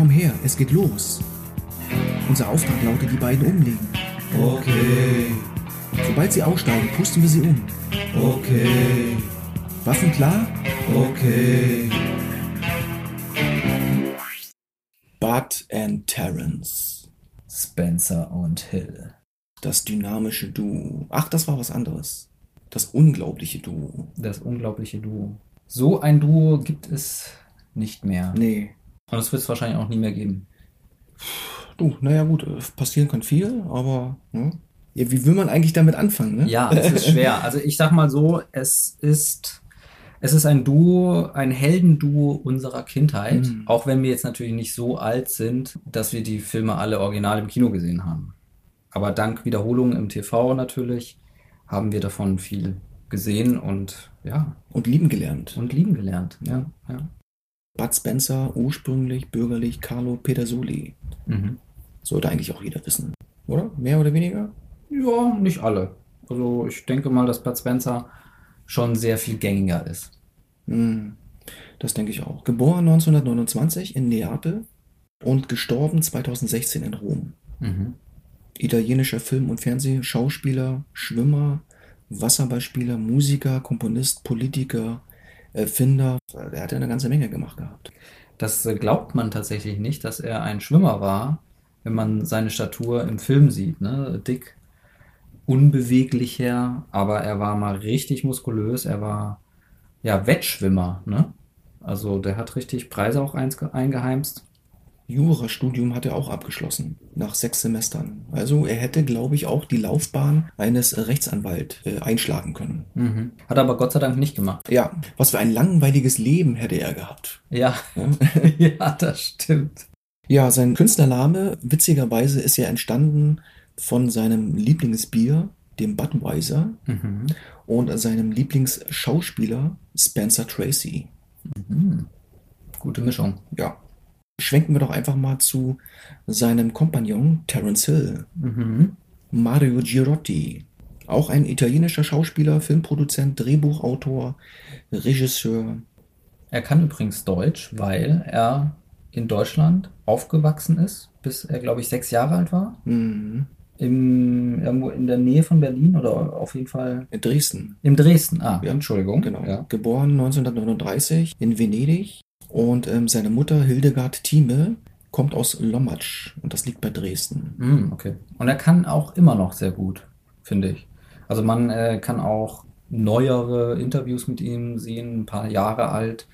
Komm her, es geht los. Unser Auftrag lautet, die beiden umlegen. Okay, Sobald sie aussteigen, pusten wir sie um. okay, Waffen klar? okay. Bud and Terrence. Spencer und Hill. Das dynamische Duo. Ach, das war was anderes. Das unglaubliche Duo. Das unglaubliche Duo. So ein Duo gibt es nicht mehr. Nee. Und es wird es wahrscheinlich auch nie mehr geben. Du, naja gut, äh, passieren kann viel, aber ne? ja, wie will man eigentlich damit anfangen? Ne? Ja, es ist schwer. Also ich sag mal so, es ist, es ist ein Duo, ein Heldenduo unserer Kindheit. Mhm. Auch wenn wir jetzt natürlich nicht so alt sind, dass wir die Filme alle original im Kino gesehen haben. Aber dank Wiederholungen im TV natürlich haben wir davon viel gesehen und ja, Und lieben gelernt. und lieben gelernt. Ja, ja. Bud Spencer, ursprünglich bürgerlich Carlo Pedersoli. Mhm. Sollte eigentlich auch jeder wissen. Oder? Mehr oder weniger? Ja, nicht alle. Also ich denke mal, dass Bud Spencer schon sehr viel gängiger ist. Hm, das denke ich auch. Geboren 1929 in Neapel und gestorben 2016 in Rom. Mhm. Italienischer Film- und Fernsehschauspieler, Schwimmer, Wasserballspieler, Musiker, Komponist, Politiker, Erfinder. Er hat ja eine ganze Menge gemacht gehabt. Das äh, glaubt man tatsächlich nicht, dass er ein Schwimmer war, wenn man seine Statur im Film sieht. Ne? Dick, unbeweglicher, aber er war mal richtig muskulös. Er war ja Wettschwimmer. Ne? Also der hat richtig Preise auch eingeheimst. Jurastudium hat er auch abgeschlossen, nach sechs Semestern. Also er hätte, glaube ich, auch die Laufbahn eines Rechtsanwalt äh, einschlagen können. Mhm. Hat er aber Gott sei Dank nicht gemacht. Ja, was für ein langweiliges Leben hätte er gehabt. Ja, Ja? ja, das stimmt. Ja, sein Künstlername, witzigerweise, ist ja entstanden von seinem Lieblingsbier, dem Budweiser, Mhm. und seinem Lieblingsschauspieler, Spencer Tracy. Mhm. Gute Mischung. Ja. Schwenken wir doch einfach mal zu seinem Kompagnon Terence Hill, Mhm. Mario Girotti. Auch ein italienischer Schauspieler, Filmproduzent, Drehbuchautor, Regisseur. Er kann übrigens Deutsch, weil er in Deutschland aufgewachsen ist, bis er, glaube ich, sechs Jahre alt war. Mhm. Im, irgendwo in der Nähe von Berlin oder auf jeden Fall In Dresden. im Dresden. Ah, Ja, Entschuldigung. Genau. Ja. Geboren 1939 in Venedig. Und ähm, seine Mutter Hildegard Thieme kommt aus Lommatsch. Und das liegt bei Dresden. Mm, okay. Und er kann auch immer noch sehr gut, finde ich. Also man äh, kann auch neuere Interviews mit ihm sehen, ein paar Jahre alt.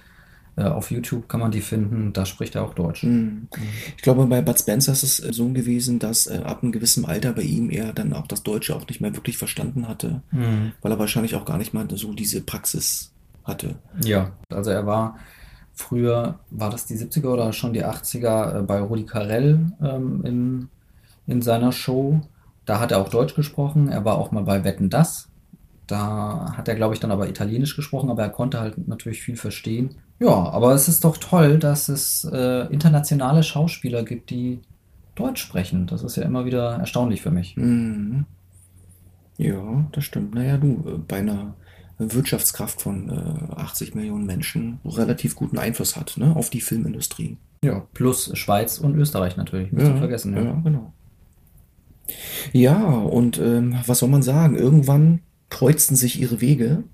Äh, auf YouTube kann man die finden. Da spricht er auch Deutsch. Mhm. Ich glaube, bei Bud Spencer ist es äh, so gewesen, dass äh, ab einem gewissen Alter bei ihm er dann auch das Deutsche auch nicht mehr wirklich verstanden hatte. Mhm. Weil er wahrscheinlich auch gar nicht mal so diese Praxis hatte. Ja, also er war früher, war das die 70er oder schon die 80er äh, bei Rudi Carell ähm, in, in seiner Show. Da hat er auch Deutsch gesprochen. Er war auch mal bei Wetten Das. Da hat er, glaube ich, dann aber Italienisch gesprochen, aber er konnte halt natürlich viel verstehen. Ja, aber es ist doch toll, dass es äh, internationale Schauspieler gibt, die Deutsch sprechen. Das ist ja immer wieder erstaunlich für mich. Mhm. Ja, das stimmt. Naja, du, äh, bei einer Wirtschaftskraft von äh, 80 Millionen Menschen relativ guten Einfluss hat ne, auf die Filmindustrie. Ja, plus Schweiz und Österreich natürlich, nicht zu vergessen. Ja, genau. Ja, und ähm, was soll man sagen? Irgendwann kreuzten sich ihre Wege,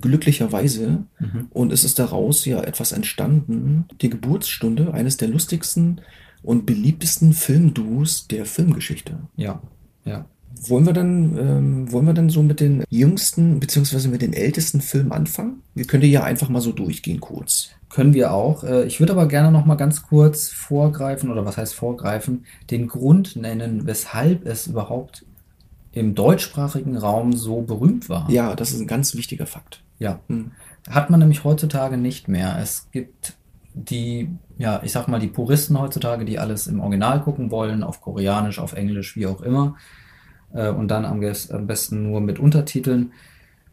glücklicherweise, Mhm. und es ist daraus ja etwas entstanden, die Geburtsstunde eines der lustigsten und beliebtesten Filmduos der Filmgeschichte. Ja, ja. Wollen wir dann, ähm, wollen wir dann so mit den jüngsten beziehungsweise mit den ältesten Filmen anfangen? Wir können ja einfach mal so durchgehen kurz. Können wir auch. Äh, Ich würde aber gerne noch mal ganz kurz vorgreifen, oder was heißt vorgreifen, den Grund nennen, weshalb es überhaupt im deutschsprachigen Raum so berühmt war. Ja, das ist ein ganz wichtiger Fakt. Ja. Hm. Hat man nämlich heutzutage nicht mehr. Es gibt die, ja, ich sag mal, die Puristen heutzutage, die alles im Original gucken wollen, auf Koreanisch, auf Englisch, wie auch immer. Äh, Und dann am, am besten nur mit Untertiteln.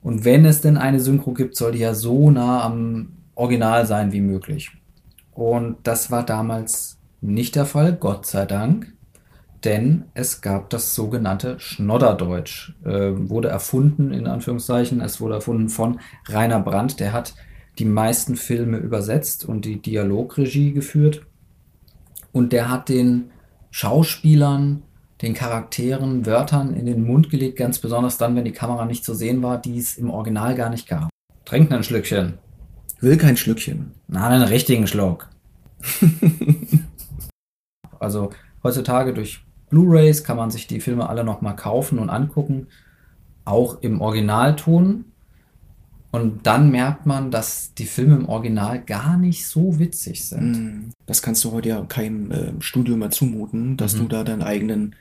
Und wenn es denn eine Synchro gibt, soll die ja so nah am Original sein wie möglich. Und das war damals nicht der Fall, Gott sei Dank. Denn es gab das sogenannte Schnodderdeutsch. Äh, wurde erfunden, in Anführungszeichen. Es wurde erfunden von Rainer Brandt. Der hat die meisten Filme übersetzt und die Dialogregie geführt. Und der hat den Schauspielern, den Charakteren, Wörtern in den Mund gelegt, ganz besonders dann, wenn die Kamera nicht zu sehen war, die es im Original gar nicht gab. Trink ein Schlückchen. Will kein Schlückchen. Na, einen richtigen Schluck. also heutzutage durch Blu-rays kann man sich die Filme alle nochmal kaufen und angucken, auch im Originalton. Und dann merkt man, dass die Filme im Original gar nicht so witzig sind. Mm, Das kannst du heute ja keinem äh, Studio mehr zumuten, dass Mhm. du da deinen eigenen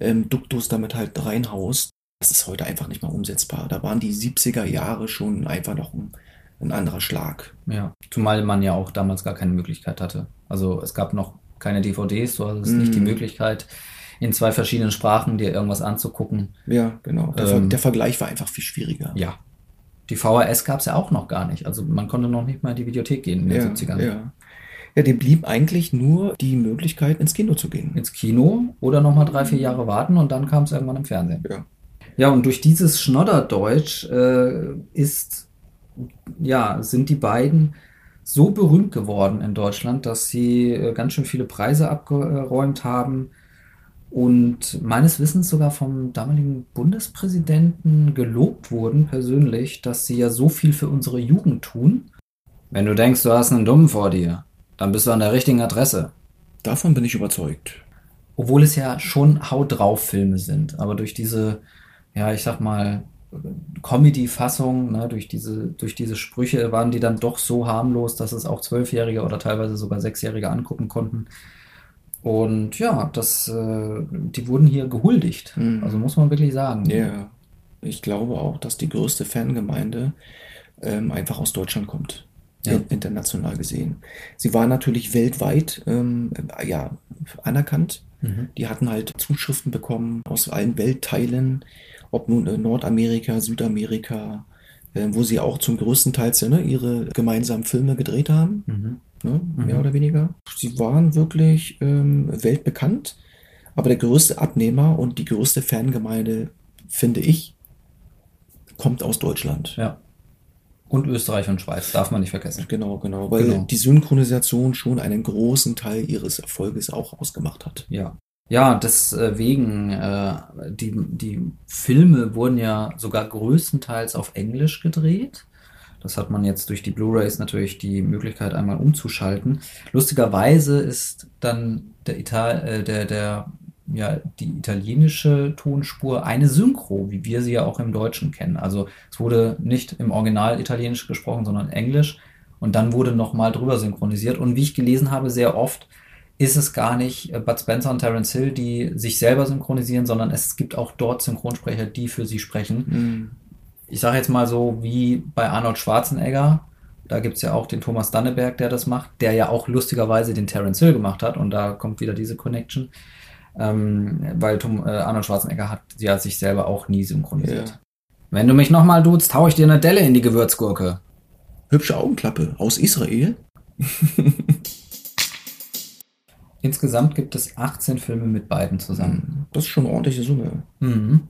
ähm, Duktus damit halt reinhaust. Das ist heute einfach nicht mehr umsetzbar. Da waren die 70er Jahre schon einfach noch ein, ein anderer Schlag. Ja. Zumal man ja auch damals gar keine Möglichkeit hatte. Also es gab noch keine DVDs, du hattest nicht die Mhm. Möglichkeit, in zwei verschiedenen Sprachen dir irgendwas anzugucken. Ja, genau. Der, Ver Ähm. der Vergleich war einfach viel schwieriger. Ja. Die VHS gab es ja auch noch gar nicht. Also man konnte noch nicht mal in die Videothek gehen in den ja, 70ern. ja. Ja, dem blieb eigentlich nur die Möglichkeit, ins Kino zu gehen. ins Kino oder nochmal drei, vier Jahre warten und dann kam es irgendwann im Fernsehen. Ja. Ja, und durch dieses Schnodderdeutsch äh, ist, ja, sind die beiden so berühmt geworden in Deutschland, dass sie äh, ganz schön viele Preise abgeräumt haben und meines Wissens sogar vom damaligen Bundespräsidenten gelobt wurden persönlich, dass sie ja so viel für unsere Jugend tun. Wenn du denkst, du hast einen Dummen vor dir, dann bist du an der richtigen Adresse. Davon bin ich überzeugt. Obwohl es ja schon Haut drauf Filme sind, aber durch diese, ja, ich sag mal, Comedy-Fassung, ne, durch diese, durch diese Sprüche waren die dann doch so harmlos, dass es auch Zwölfjährige oder teilweise sogar Sechsjährige angucken konnten. Und ja, das, äh, die wurden hier gehuldigt. Mhm. Also muss man wirklich sagen. Ja, ich glaube auch, dass die größte Fangemeinde ähm, einfach aus Deutschland kommt. Ja. in- International gesehen. Sie war natürlich weltweit ähm, ja, anerkannt. Mhm. Die hatten halt Zuschriften bekommen aus allen Weltteilen, ob nun äh, Nordamerika, Südamerika, äh, wo sie auch zum größten Teil ne, ihre gemeinsamen Filme gedreht haben, Mhm. Ne, mehr Mhm. oder weniger. Sie waren wirklich ähm, weltbekannt, aber der größte Abnehmer und die größte Fangemeinde, finde ich, kommt aus Deutschland. Ja. Und Österreich und Schweiz, darf man nicht vergessen. Genau, genau, weil Genau. die Synchronisation schon einen großen Teil ihres Erfolges auch ausgemacht hat. Ja. Ja, deswegen, äh, die, die Filme wurden ja sogar größtenteils auf Englisch gedreht. Das hat man jetzt durch die Blu-rays natürlich die Möglichkeit, einmal umzuschalten. Lustigerweise ist dann der Ital äh, der, der, ja, die italienische Tonspur eine Synchro, wie wir sie ja auch im Deutschen kennen. Also es wurde nicht im Original Italienisch gesprochen, sondern Englisch. Und dann wurde nochmal drüber synchronisiert. Und wie ich gelesen habe, sehr oft ist es gar nicht äh, Bud Spencer und Terence Hill, die sich selber synchronisieren, sondern es gibt auch dort Synchronsprecher, die für sie sprechen. Mhm. Ich sage jetzt mal so wie bei Arnold Schwarzenegger. Da gibt es ja auch den Thomas Danneberg, der das macht, der ja auch lustigerweise den Terence Hill gemacht hat. Und da kommt wieder diese Connection. Ähm, weil Tom, äh, Arnold Schwarzenegger hat ja sich selber auch nie synchronisiert. Ja. Wenn du mich nochmal duzt, hau ich dir eine Delle in die Gewürzgurke. Hübsche Augenklappe aus Israel. Insgesamt gibt es 18 Filme mit beiden zusammen. Das ist schon eine ordentliche Summe. Mhm.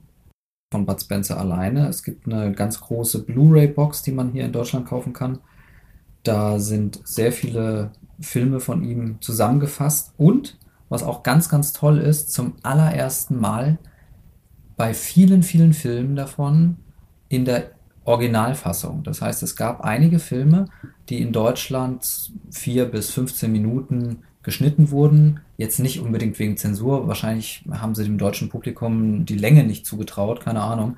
Von Bud Spencer alleine. Es gibt eine ganz große Blu-ray-Box, die man hier in Deutschland kaufen kann. Da sind sehr viele Filme von ihm zusammengefasst und was auch ganz, ganz toll ist, zum allerersten Mal bei vielen, vielen Filmen davon in der Originalfassung. Das heißt, es gab einige Filme, die in Deutschland vier bis 15 Minuten geschnitten wurden. Jetzt nicht unbedingt wegen Zensur. Wahrscheinlich haben sie dem deutschen Publikum die Länge nicht zugetraut, keine Ahnung.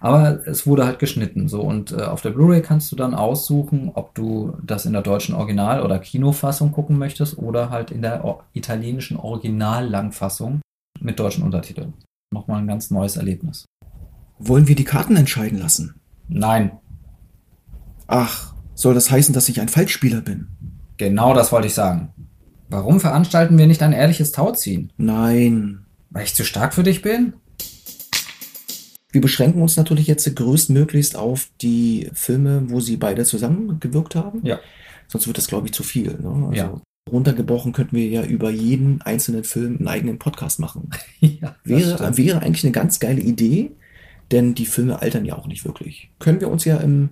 Aber es wurde halt geschnitten. So und äh, auf der Blu-ray kannst du dann aussuchen, ob du das in der deutschen Original- oder Kinofassung gucken möchtest oder halt in der o- italienischen Original-Langfassung mit deutschen Untertiteln. Nochmal ein ganz neues Erlebnis. Wollen wir die Karten entscheiden lassen? Nein, Ach, soll das heißen, dass ich ein Falschspieler bin? genau das wollte ich sagen. Warum veranstalten wir nicht ein ehrliches Tauziehen? Nein. Weil ich zu stark für dich bin? Wir beschränken uns natürlich jetzt größtmöglichst auf die Filme, wo sie beide zusammengewirkt haben. Ja. Sonst wird das, glaube ich, zu viel. Ne? Also Ja. runtergebrochen könnten wir ja über jeden einzelnen Film einen eigenen Podcast machen. ja, Wäre, wäre eigentlich eine ganz geile Idee, denn die Filme altern ja auch nicht wirklich. Können wir uns ja im,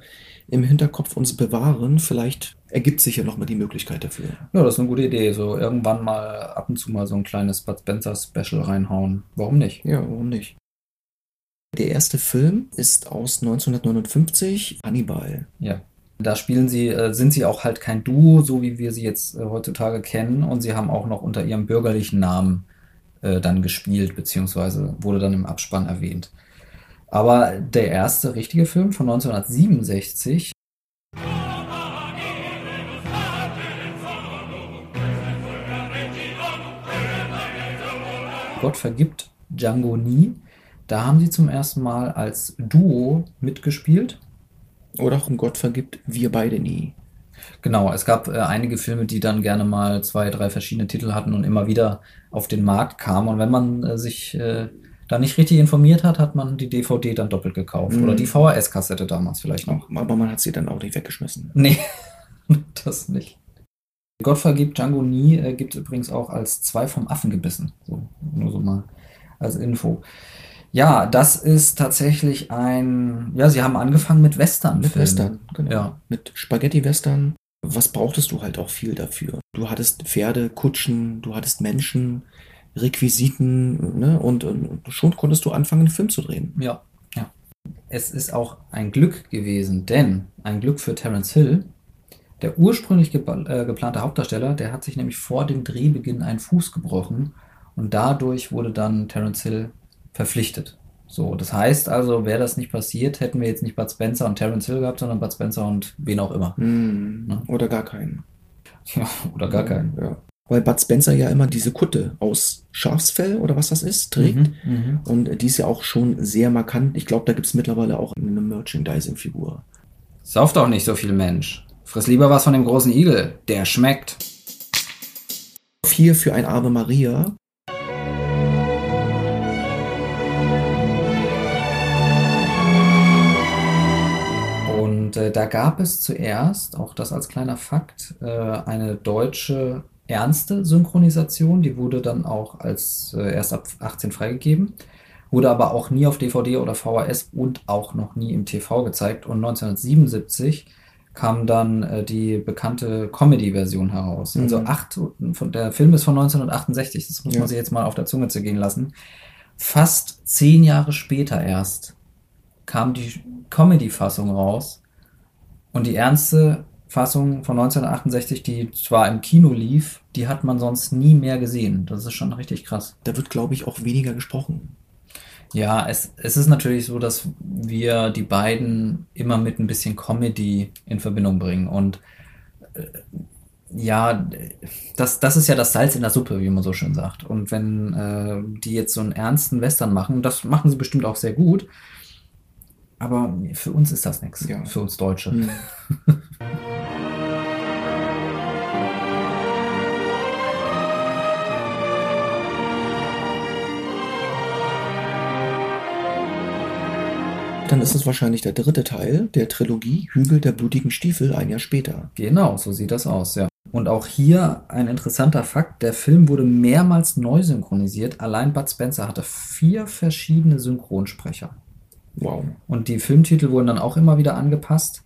im Hinterkopf uns bewahren. Vielleicht ergibt sich ja nochmal die Möglichkeit dafür. Ja, das ist eine gute Idee. So irgendwann mal ab und zu mal so ein kleines Bud Spencer Special reinhauen. Warum nicht? Ja, warum nicht? Der erste Film ist aus 1959, Hannibal. Ja. Da spielen sie, äh, sind sie auch halt kein Duo, so wie wir sie jetzt äh, heutzutage kennen. Und sie haben auch noch unter ihrem bürgerlichen Namen äh, dann gespielt, beziehungsweise wurde dann im Abspann erwähnt. Aber der erste richtige Film von 1967 Gott vergibt Django nie. Da haben sie zum ersten Mal als Duo mitgespielt. Oder auch um Gott vergibt wir beide nie. Genau, es gab äh, einige Filme, die dann gerne mal zwei, drei verschiedene Titel hatten und immer wieder auf den Markt kamen. Und wenn man äh, sich äh, da nicht richtig informiert hat, hat man die DVD dann doppelt gekauft. Mhm. Oder die VHS-Kassette damals vielleicht noch. Aber man hat sie dann auch nicht weggeschmissen. Nee, das nicht. Gott vergibt Django nie äh, gibt es übrigens auch als zwei vom Affen gebissen. So, nur so mal als Info. Ja, das ist tatsächlich ein. Ja, sie haben angefangen mit Western. Mit Western, genau. Ja. Mit Spaghetti-Western. Was brauchtest du halt auch viel dafür? Du hattest Pferde, Kutschen, du hattest Menschen, Requisiten, ne? Und, und schon konntest du anfangen, einen Film zu drehen. Ja, ja. Es ist auch ein Glück gewesen, denn ein Glück für Terence Hill. Der ursprünglich gep äh, geplante Hauptdarsteller, der hat sich nämlich vor dem Drehbeginn einen Fuß gebrochen und dadurch wurde dann Terence Hill verpflichtet. So, das heißt also, wäre das nicht passiert, hätten wir jetzt nicht Bud Spencer und Terence Hill gehabt, sondern Bud Spencer und wen auch immer. Hm. Ja. Oder gar keinen. Ja, oder gar keinen. Ja. Weil Bud Spencer ja immer diese Kutte aus Schafsfell oder was das ist, trägt. Mhm, mhm. Und die ist ja auch schon sehr markant. Ich glaube, da gibt es mittlerweile auch eine Merchandising-Figur. Sauf doch nicht so viel Mensch. Friss lieber was von dem großen Igel. Der schmeckt. Vier für ein Ave Maria. Und äh, da gab es zuerst, auch das als kleiner Fakt, äh, eine deutsche ernste Synchronisation. Die wurde dann auch als äh, erst ab 18 freigegeben, wurde aber auch nie auf DVD oder VHS und auch noch nie im TV gezeigt. Und 1977 kam dann äh, die bekannte Comedy-Version heraus. Mhm. Also acht, von, der Film ist von 1968, das muss Ja. man sich jetzt mal auf der Zunge zergehen lassen. Fast zehn Jahre später erst kam die Comedy-Fassung raus. Und die ernste Fassung von 1968, die zwar im Kino lief, die hat man sonst nie mehr gesehen. Das ist schon richtig krass. Da wird, glaube ich, auch weniger gesprochen. Ja, es, es ist natürlich so, dass wir die beiden immer mit ein bisschen Comedy in Verbindung bringen. Und äh, ja, das, das ist ja das Salz in der Suppe, wie man so schön sagt. Und wenn äh, die jetzt so einen ernsten Western machen, das machen sie bestimmt auch sehr gut. Aber für uns ist das nichts. Ja. Für uns Deutsche. Hm. Dann ist es wahrscheinlich der dritte Teil der Trilogie Hügel der blutigen Stiefel ein Jahr später. Genau, so sieht das aus, ja. Und auch hier ein interessanter Fakt: Der Film wurde mehrmals neu synchronisiert. Allein Bud Spencer hatte vier verschiedene Synchronsprecher. Wow. Und die Filmtitel wurden dann auch immer wieder angepasst.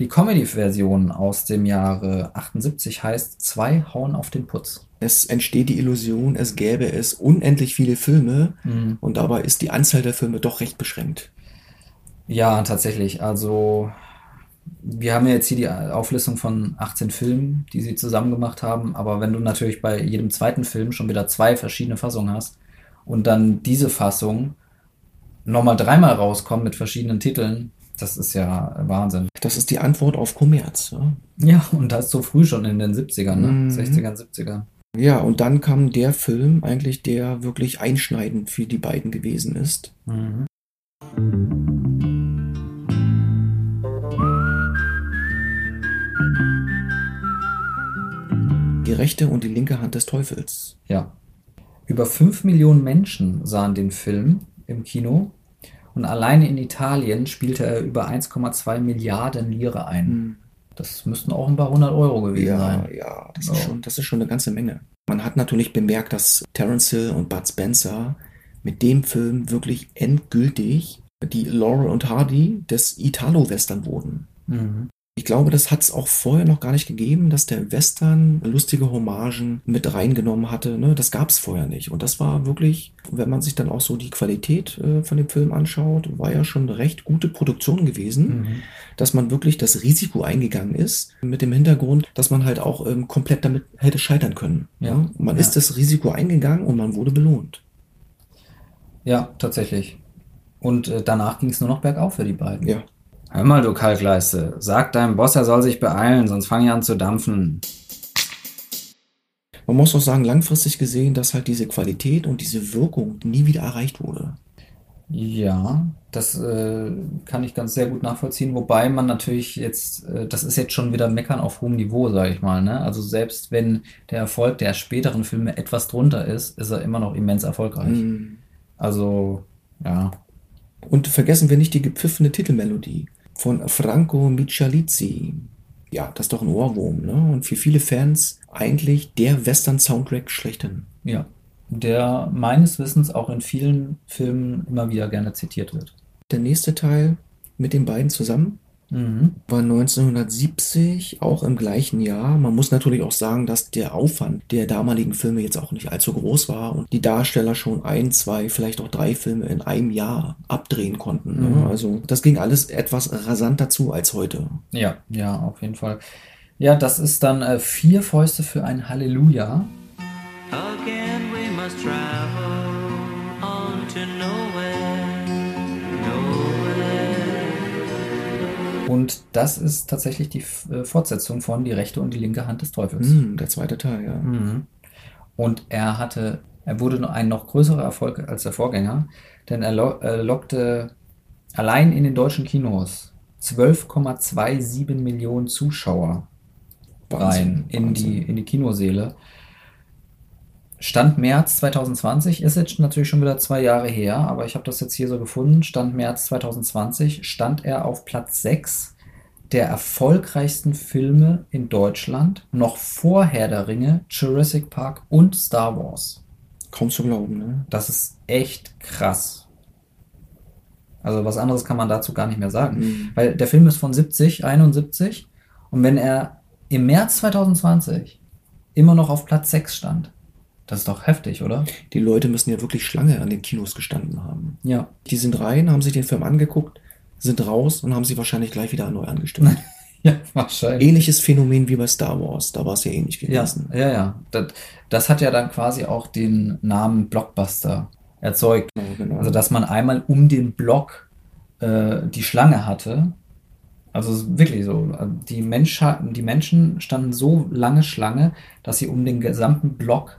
Die Comedy-Version aus dem Jahre 78 heißt Zwei hauen auf den Putz. Es entsteht die Illusion, es gäbe es unendlich viele Filme Mhm. und dabei ist die Anzahl der Filme doch recht beschränkt. Ja, tatsächlich. Also, wir haben ja jetzt hier die Auflistung von 18 Filmen, die sie zusammen gemacht haben. Aber wenn du natürlich bei jedem zweiten Film schon wieder zwei verschiedene Fassungen hast und dann diese Fassung nochmal dreimal rauskommt mit verschiedenen Titeln, das ist ja Wahnsinn. Das ist die Antwort auf Kommerz. Ja, Ja, und das so früh schon in den 70ern, ne? Mhm. 60ern, 70ern. ja und dann kam der Film eigentlich, der wirklich einschneidend für die beiden gewesen ist. Mhm. Die rechte und die linke Hand des Teufels. Ja. Über 5 Millionen Menschen sahen den Film im Kino und alleine in Italien spielte er über 1,2 Milliarden Lire ein. Hm. Das müssten auch ein paar hundert Euro gewesen Ja, sein. ja, das Ja. ist, schon, das ist schon eine ganze Menge. Man hat natürlich bemerkt, dass Terence Hill und Bud Spencer mit dem Film wirklich endgültig die Laurel und Hardy des Italo-Western wurden. Mhm. Ich glaube, das hat es auch vorher noch gar nicht gegeben, dass der Western lustige Hommagen mit reingenommen hatte. Ne? Das gab es vorher nicht. Und das war wirklich, wenn man sich dann auch so die Qualität äh, von dem Film anschaut, war ja schon eine recht gute Produktion gewesen, Mhm. dass man wirklich das Risiko eingegangen ist, mit dem Hintergrund, dass man halt auch ähm, komplett damit hätte scheitern können. Ja. Ne? Man Ja. ist das Risiko eingegangen und man wurde belohnt. Ja, tatsächlich. Und äh, danach ging es nur noch bergauf für die beiden. Ja. Hör mal, du Kalkleiste, sag deinem Boss, er soll sich beeilen, sonst fange ich an zu dampfen. Man muss auch sagen, langfristig gesehen, dass halt diese Qualität und diese Wirkung nie wieder erreicht wurde. Ja, das äh, kann ich ganz sehr gut nachvollziehen, wobei man natürlich jetzt, äh, das ist jetzt schon wieder Meckern auf hohem Niveau, sage ich mal, ne? Also selbst wenn der Erfolg der späteren Filme etwas drunter ist, ist er immer noch immens erfolgreich. Mhm. Also, ja, Und vergessen wir nicht die gepfiffene Titelmelodie von Franco Michalizzi. Ja, das ist doch ein Ohrwurm, ne? Und für viele Fans eigentlich der Western-Soundtrack schlechthin. ja. Der meines Wissens auch in vielen Filmen immer wieder gerne zitiert wird. Der nächste Teil mit den beiden zusammen Mhm. war 1970, auch im gleichen Jahr. Man muss natürlich auch sagen, dass der Aufwand der damaligen Filme jetzt auch nicht allzu groß war und die Darsteller schon ein, zwei, vielleicht auch drei Filme in einem Jahr abdrehen konnten. Mhm. Ne? Also das ging alles etwas rasanter zu als heute. Ja, ja, auf jeden Fall. Ja, das ist dann äh, vier Fäuste für ein Halleluja. Again we must travel Und das ist tatsächlich die äh, Fortsetzung von Die rechte und die linke Hand des Teufels. Hm, der zweite Teil, ja. Mhm. Und er hatte, er wurde ein noch größerer Erfolg als der Vorgänger, denn er lo äh, lockte allein in den deutschen Kinos 12,27 Millionen Zuschauer rein in Wahnsinn. die, in die Kinoseele. Stand März 2020 ist jetzt natürlich schon wieder zwei Jahre her, aber ich habe das jetzt hier so gefunden. Stand März 2020 stand er auf Platz 6 der erfolgreichsten Filme in Deutschland, noch vor Herr der Ringe, Jurassic Park und Star Wars. Kaum zu glauben, ne? Das ist echt krass. Also was anderes kann man dazu gar nicht mehr sagen. Mhm. Weil der Film ist von 70, 71 und wenn er im März 2020 immer noch auf Platz 6 stand, das ist doch heftig, oder? Die Leute müssen ja wirklich Schlange an den Kinos gestanden haben. Ja. Die sind rein, haben sich den Film angeguckt, sind raus und haben sie wahrscheinlich gleich wieder neu angestimmt. Ja, wahrscheinlich. Ähnliches Phänomen wie bei Star Wars. Da war es ja ähnlich Ja, gewesen. ja, ja. Das, das hat ja dann quasi auch den Namen Blockbuster erzeugt. Genau, genau. Also, dass man einmal um den Block äh, die Schlange hatte. Also wirklich so. Die, Mensch, die Menschen standen so lange Schlange, dass sie um den gesamten Block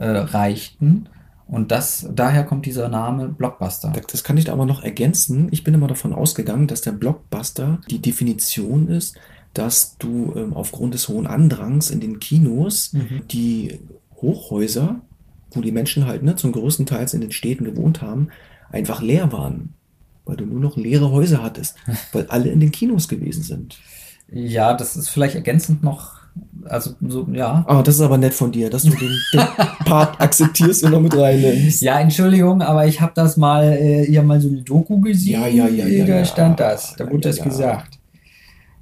äh, reichten. Und das, daher kommt dieser Name Blockbuster. Das kann ich aber noch ergänzen. Ich bin immer davon ausgegangen, dass der Blockbuster die Definition ist, dass du ähm, aufgrund des hohen Andrangs in den Kinos Mhm. die Hochhäuser, wo die Menschen halt ne, zum größten Teil in den Städten gewohnt haben, einfach leer waren. Weil du nur noch leere Häuser hattest, weil alle in den Kinos gewesen sind. Ja, das ist vielleicht ergänzend noch, also so, ja. Ah, das ist aber nett von dir, dass du den, den Part akzeptierst und noch mit reinnimmst. Ja, Entschuldigung, aber ich habe das mal, äh, ihr mal so eine Doku gesehen. Ja, ja, ja, ja, Da ja. stand das, da Ja, wurde ja, das ja. gesagt.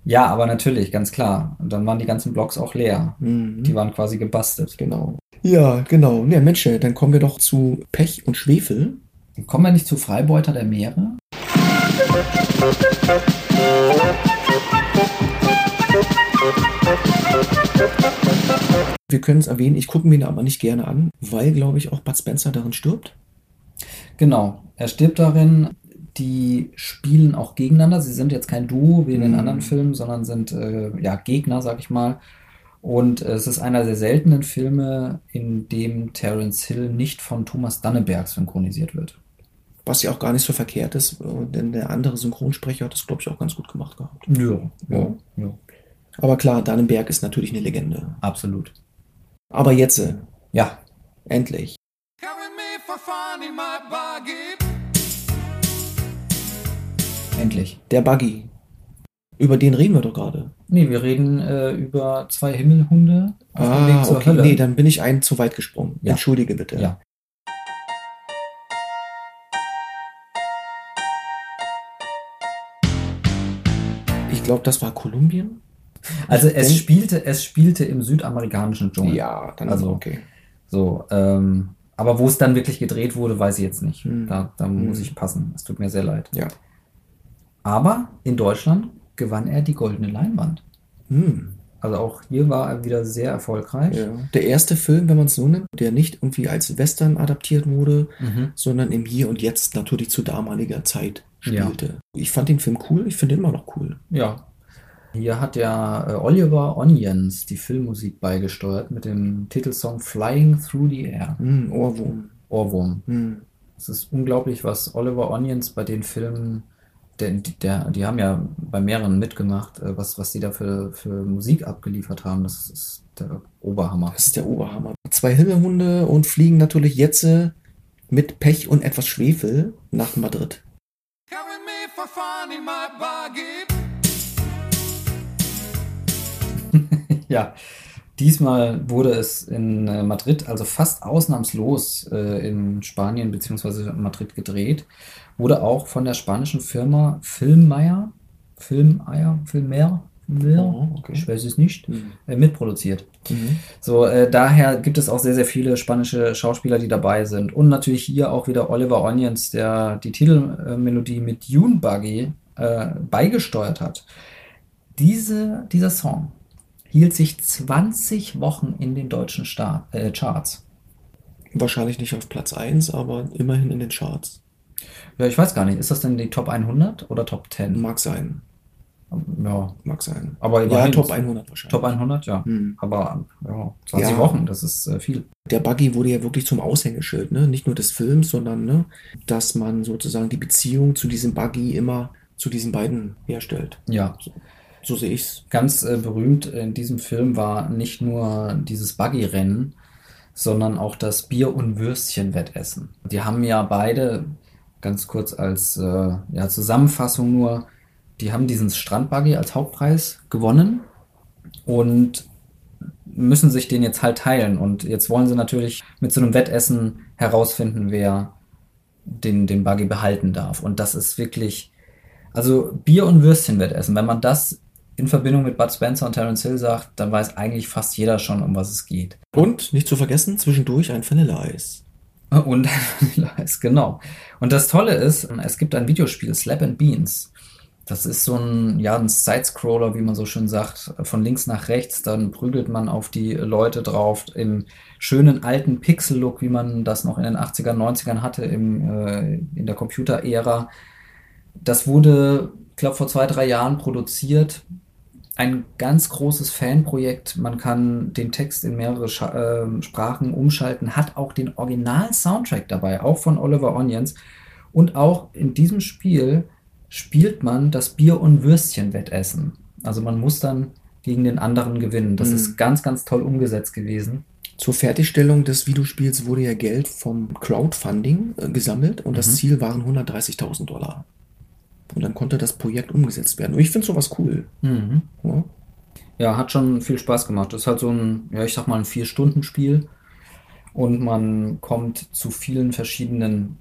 Ja, aber natürlich, ganz klar. Und dann waren die ganzen Blogs auch leer. Mhm. Die waren quasi gebastelt. Genau. Ja, genau. Ja, Mensch, dann kommen wir doch zu Pech und Schwefel. Kommen wir nicht zu Freibeuter der Meere? Wir können es erwähnen, ich gucke mir ihn aber nicht gerne an, weil, glaube ich, auch Bud Spencer darin stirbt. Genau, er stirbt darin. Die spielen auch gegeneinander. Sie sind jetzt kein Duo wie in den Mhm. anderen Filmen, sondern sind äh, ja Gegner, sag ich mal. Und äh, es ist einer der seltenen Filme, in dem Terence Hill nicht von Thomas Danneberg synchronisiert wird. Was ja auch gar nicht so verkehrt ist, äh, denn der andere Synchronsprecher hat das, glaube ich, auch ganz gut gemacht gehabt. Ja, Ja. ja, Aber klar, Dannenberg ist natürlich eine Legende. absolut. Aber jetzt, äh, Ja, endlich. Endlich. Der Buggy. Über den reden wir doch gerade. Nee, wir reden äh, über zwei Himmelhunde auf dem Ah, Weg zur okay. Hölle. Nee, dann bin ich einen zu weit gesprungen. Ja. Entschuldige bitte. Ja. Ich glaube, das war Kolumbien. Also Ich es denk- spielte, es spielte im südamerikanischen Dschungel. Ja, dann Also- okay. So, ähm, aber wo es dann wirklich gedreht wurde, weiß ich jetzt nicht. Hm. Da, da muss Hm. ich passen. Es tut mir sehr leid. Ja. Aber in Deutschland gewann er die goldene Leinwand. Hm. Also auch hier war er wieder sehr erfolgreich. Ja. Der erste Film, wenn man es so nimmt, der nicht irgendwie als Western adaptiert wurde, Mhm. sondern im Hier und Jetzt natürlich zu damaliger Zeit Ja. spielte. Ich fand den Film cool, ich finde ihn immer noch cool. Ja. Hier hat ja äh, Oliver Onions die Filmmusik beigesteuert mit dem Titelsong Flying Through the Air. Hm, Ohrwurm. Ohrwurm. Hm. Es ist unglaublich, was Oliver Onions bei den Filmen, der, der, die haben ja bei mehreren mitgemacht, äh, was, was die da für, für Musik abgeliefert haben. Das ist der Oberhammer. Das ist der Oberhammer. Zwei Himmelhunde und fliegen natürlich jetzt äh, mit Pech und etwas Schwefel nach Madrid. Carry me for fun in my buggy. Ja, diesmal wurde es in äh, Madrid, also fast ausnahmslos äh, in Spanien bzw. Madrid gedreht. Wurde auch von der spanischen Firma Filmmeyer, Filmeier, Filmer, Filmer, Oh, okay. ich weiß es nicht, Mhm. äh, mitproduziert. Mhm. So, äh, daher gibt es auch sehr, sehr viele spanische Schauspieler, die dabei sind. Und natürlich hier auch wieder Oliver Onions, der die Titelmelodie mit Dune Buggy äh, beigesteuert hat. Diese, dieser Song hielt sich 20 Wochen in den deutschen Sta äh, Charts. Wahrscheinlich nicht auf Platz 1, aber immerhin in den Charts. Ja, ich weiß gar nicht, ist das denn die Top 100 oder Top 10? Mag sein. Ja, Mag sein. aber Ja. Top 100 wahrscheinlich. Top 100, ja. Hm. Aber ja, 20 Ja. Wochen, das ist äh, viel. Der Buggy wurde ja wirklich zum Aushängeschild, ne? Nicht nur des Films, sondern ne, dass man sozusagen die Beziehung zu diesem Buggy immer zu diesen beiden herstellt. Ja, So sehe ich's. Ganz äh, berühmt in diesem Film war nicht nur dieses Buggy-Rennen, sondern auch das Bier- und Würstchen-Wettessen. Die haben ja beide, ganz kurz als äh, ja, Zusammenfassung nur, die haben diesen Strandbuggy als Hauptpreis gewonnen und müssen sich den jetzt halt teilen. Und jetzt wollen sie natürlich mit so einem Wettessen herausfinden, wer den, den Buggy behalten darf. Und das ist wirklich, also Bier- und Würstchen-Wettessen, wenn man das in Verbindung mit Bud Spencer und Terence Hill sagt, dann weiß eigentlich fast jeder schon, um was es geht. Und nicht zu vergessen, zwischendurch ein Vanilleeis. Und Vanilleeis, genau. Und das Tolle ist, es gibt ein Videospiel, Slap and Beans. Das ist so ein, ja, ein Sidescroller, wie man so schön sagt, von links nach rechts. Dann prügelt man auf die Leute drauf im schönen alten Pixel-Look, wie man das noch in den 80ern, 90ern hatte, im, äh, in der Computer-Ära. Das wurde, ich glaube, vor zwei, drei Jahren produziert. Ein ganz großes Fanprojekt. Man kann den Text in mehrere Scha äh, Sprachen umschalten, hat auch den Original-Soundtrack dabei, auch von Oliver Onions. Und auch in diesem Spiel spielt man das Bier- und Würstchen-Wettessen. Also man muss dann gegen den anderen gewinnen. Das Mhm. ist ganz, ganz toll umgesetzt gewesen. Zur Fertigstellung des Videospiels wurde ja Geld vom Crowdfunding äh, gesammelt und das Mhm. Ziel waren 130.000 Dollar. Und dann konnte das Projekt umgesetzt werden. Und ich finde sowas cool. Mhm. Ja? Ja, hat schon viel Spaß gemacht. Das ist halt so ein, ja, ich sag mal, ein Vier-Stunden-Spiel. Und man kommt zu vielen verschiedenen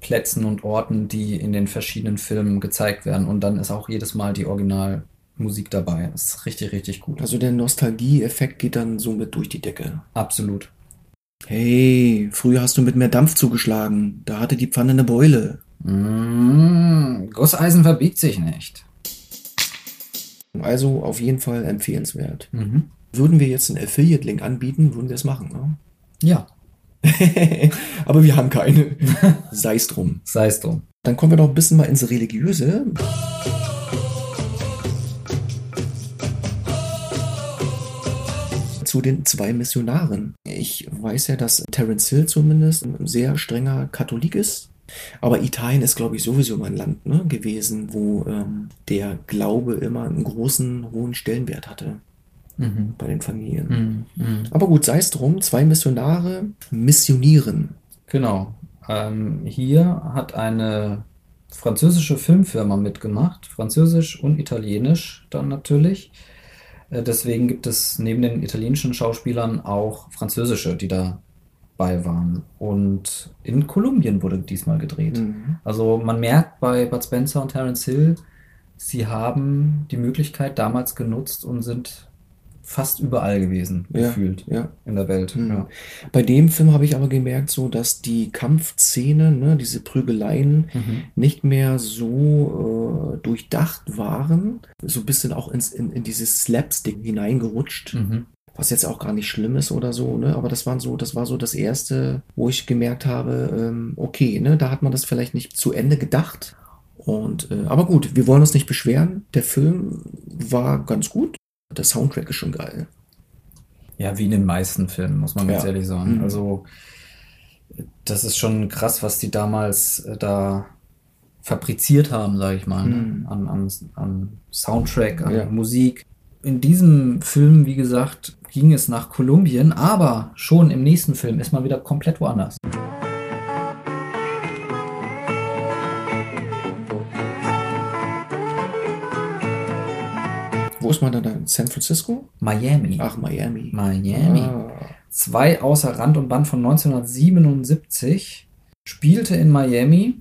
Plätzen und Orten, die in den verschiedenen Filmen gezeigt werden. Und dann ist auch jedes Mal die Originalmusik dabei. Das ist richtig, richtig gut. Also der Nostalgie-Effekt geht dann somit durch die Decke. Absolut. Hey, früher hast du mit mehr Dampf zugeschlagen. Da hatte die Pfanne eine Beule. Mm, Gusseisen verbiegt sich nicht. Also auf jeden Fall empfehlenswert. Mhm. Würden wir jetzt einen Affiliate-Link anbieten, würden wir es machen. Ne? Ja, Aber wir haben keine. Sei es drum. sei es drum. Dann kommen wir doch ein bisschen mal ins Religiöse. Zu den zwei Missionaren. Ich weiß ja, dass Terence Hill zumindest ein sehr strenger Katholik ist. Aber Italien ist, glaube ich, sowieso mein Land ne, gewesen, wo ähm, der Glaube immer einen großen, hohen Stellenwert hatte Mhm. bei den Familien. Mhm. Mhm. Aber gut, sei es drum, zwei Missionare missionieren. Genau. Ähm, hier hat eine französische Filmfirma mitgemacht, französisch und italienisch dann natürlich. Äh, deswegen gibt es neben den italienischen Schauspielern auch französische, die dabei waren. Und in Kolumbien wurde diesmal gedreht. Mhm. Also man merkt bei Bud Spencer und Terence Hill, sie haben die Möglichkeit damals genutzt und sind fast überall gewesen, Ja, gefühlt ja. in der Welt. Mhm. Ja. Bei dem Film habe ich aber gemerkt, so dass die Kampfszenen, ne, diese Prügeleien Mhm. nicht mehr so äh, durchdacht waren, so ein bisschen auch ins, in, in dieses Slapstick hineingerutscht, Mhm. Was jetzt auch gar nicht schlimm ist oder so, ne? Aber das waren so, das war so das erste, wo ich gemerkt habe, ähm, okay, ne, da hat man das vielleicht nicht zu Ende gedacht. Und äh, aber gut, wir wollen uns nicht beschweren. Der Film war ganz gut. Der Soundtrack ist schon geil. Ja, wie in den meisten Filmen, muss man ganz Ja. ehrlich sagen. Mhm. Also, das ist schon krass, was die damals äh, da fabriziert haben, sage ich mal, Mhm. ne? an, an, an Soundtrack, an Ja. Musik. In diesem Film, wie gesagt, ging es nach Kolumbien, aber schon im nächsten Film ist man wieder komplett woanders. Wo ist man denn da? San Francisco? Miami. Ach, Miami. Miami. Ah. Zwei außer Rand und Band von 1977, spielte in Miami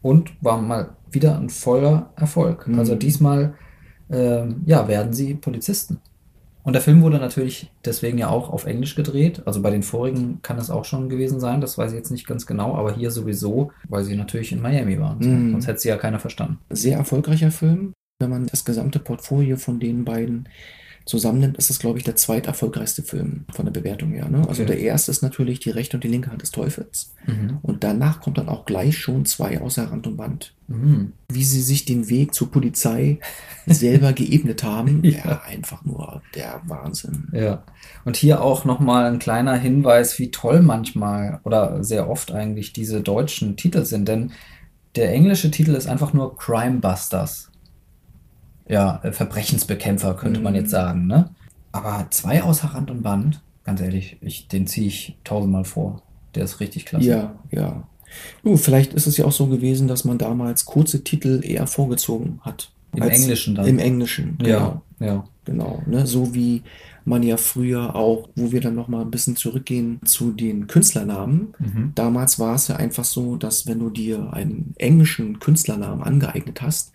und war mal wieder ein voller Erfolg. Mhm. Also diesmal ähm, ja, werden sie Polizisten. Und der Film wurde natürlich deswegen ja auch auf Englisch gedreht. Also bei den vorigen kann es auch schon gewesen sein, das weiß ich jetzt nicht ganz genau, aber hier sowieso, weil sie natürlich in Miami waren. Mhm. Sonst hätte sie ja keiner verstanden. Sehr erfolgreicher Film. Wenn man das gesamte Portfolio von den beiden zusammennimmt, ist es, glaube ich, der zweiterfolgreichste Film von der Bewertung her. Ne? Also Okay. der erste ist natürlich Die rechte und die linke Hand des Teufels. Mhm. Und danach kommt dann auch gleich schon zwei außer Rand und Band. Mhm. Wie sie sich den Weg zur Polizei selber geebnet haben, Ja. ja, einfach nur der Wahnsinn. Ja, und hier auch nochmal ein kleiner Hinweis, wie toll manchmal oder sehr oft eigentlich diese deutschen Titel sind, denn der englische Titel ist einfach nur Crime Busters. Ja, äh, Verbrechensbekämpfer könnte man Mhm. jetzt sagen, ne? Aber zwei außer Rand und Band, ganz ehrlich, ich, den ziehe ich tausendmal vor. Der ist richtig klasse. Ja, ja. Du, vielleicht ist es ja auch so gewesen, dass man damals kurze Titel eher vorgezogen hat. Im Englischen dann. Im Englischen, genau. ja, ja. Genau, ne? so wie man ja früher auch, wo wir dann noch mal ein bisschen zurückgehen zu den Künstlernamen. Mhm. Damals war es ja einfach so, dass wenn du dir einen englischen Künstlernamen angeeignet hast,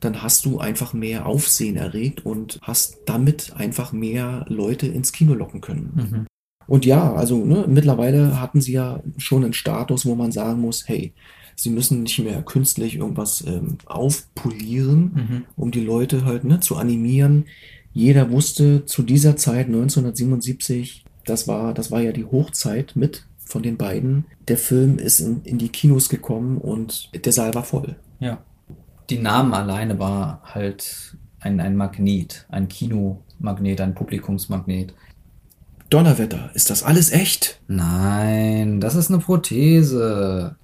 dann hast du einfach mehr Aufsehen erregt und hast damit einfach mehr Leute ins Kino locken können. Mhm. Und ja, also ne, mittlerweile hatten sie ja schon einen Status, wo man sagen muss, hey, sie müssen nicht mehr künstlich irgendwas ähm, aufpolieren, Mhm. um die Leute halt ne, zu animieren. Jeder wusste zu dieser Zeit, 1977, das war, das war ja die Hochzeit mit von den beiden. Der Film ist in, in die Kinos gekommen und der Saal war voll. Ja. Die Namen alleine war halt ein, ein Magnet, ein Kinomagnet, ein Publikumsmagnet. Donnerwetter, ist das alles echt? Nein, das ist eine Prothese.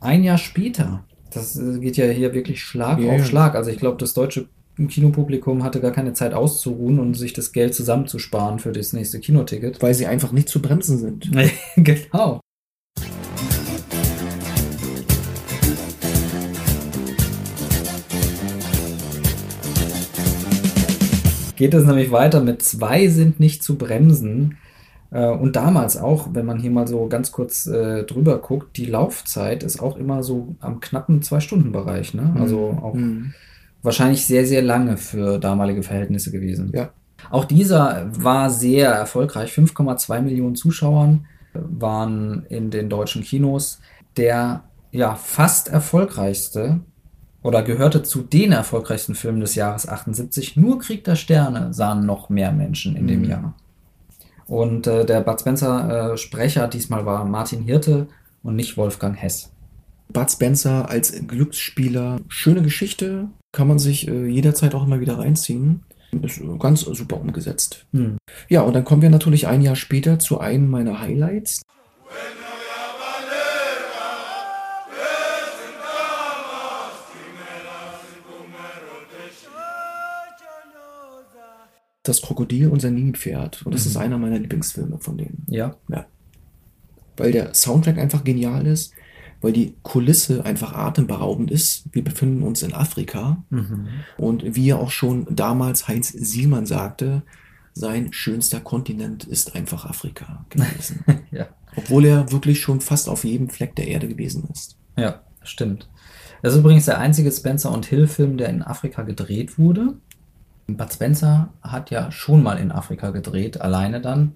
Ein Jahr später. Das äh, geht ja hier wirklich Schlag Ja, auf. Schlag. Also ich glaube, das deutsche Kinopublikum hatte gar keine Zeit auszuruhen und sich das Geld zusammenzusparen für das nächste Kinoticket. Weil sie einfach nicht zu bremsen sind. genau. Geht es nämlich weiter mit zwei sind nicht zu bremsen. Äh, Und damals auch, wenn man hier mal so ganz kurz äh, drüber guckt, die Laufzeit ist auch immer so am knappen Zwei-Stunden-Bereich. Ne? Also auch Mhm. Wahrscheinlich sehr, sehr lange für damalige Verhältnisse gewesen. Ja. Auch dieser war sehr erfolgreich. 5,2 Millionen Zuschauern waren in den deutschen Kinos. Der ja fast erfolgreichste oder gehörte zu den erfolgreichsten Filmen des Jahres 78. Nur Krieg der Sterne sahen noch mehr Menschen in dem Mhm. Jahr. Und äh, der Bud Spencer äh, Sprecher diesmal war Martin Hirte und nicht Wolfgang Hess. Bud Spencer als Glücksspieler, schöne Geschichte, kann man sich äh, jederzeit auch immer wieder reinziehen. Ist äh, ganz super umgesetzt. Hm. Ja, und dann kommen wir natürlich ein Jahr später zu einem meiner Highlights. Das Krokodil und sein Nilpferd. Und das ist einer meiner Lieblingsfilme von denen. Ja. Ja. Weil der Soundtrack einfach genial ist, weil die Kulisse einfach atemberaubend ist. Wir befinden uns in Afrika. Mhm. Und wie ja auch schon damals Heinz Sielmann sagte, sein schönster Kontinent ist einfach Afrika gewesen. Ja. Obwohl er wirklich schon fast auf jedem Fleck der Erde gewesen ist. Ja, stimmt. Das ist übrigens der einzige Spencer und Hill-Film, der in Afrika gedreht wurde. Bud Spencer hat ja schon mal in Afrika gedreht, alleine dann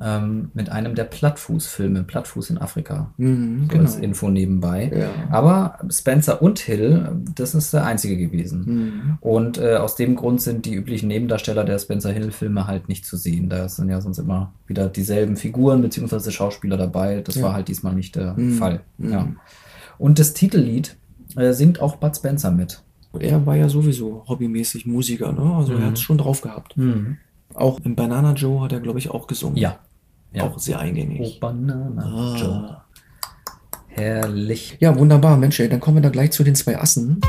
ähm, mit einem der Plattfuß-Filme, Plattfuß in Afrika. Mhm, So als genau. Info nebenbei. Ja. Aber Spencer und Hill, das ist der einzige gewesen. Mhm. Und äh, aus dem Grund sind die üblichen Nebendarsteller der Spencer Hill-Filme halt nicht zu sehen. Da sind ja sonst immer wieder dieselben Figuren bzw. Schauspieler dabei. Das Ja. war halt diesmal nicht der Mhm. Fall. Mhm. Ja. Und das Titellied äh, singt auch Bud Spencer mit. Er war ja sowieso hobbymäßig Musiker, ne? Also Mhm. er hat es schon drauf gehabt. Auch im Banana Joe hat er, glaube ich, auch gesungen. Ja. Ja. Auch sehr Oh, eingängig. Banana Ah. Joe. Herrlich. Ja, wunderbar, Mensch, ey, dann kommen wir da gleich zu den zwei Assen.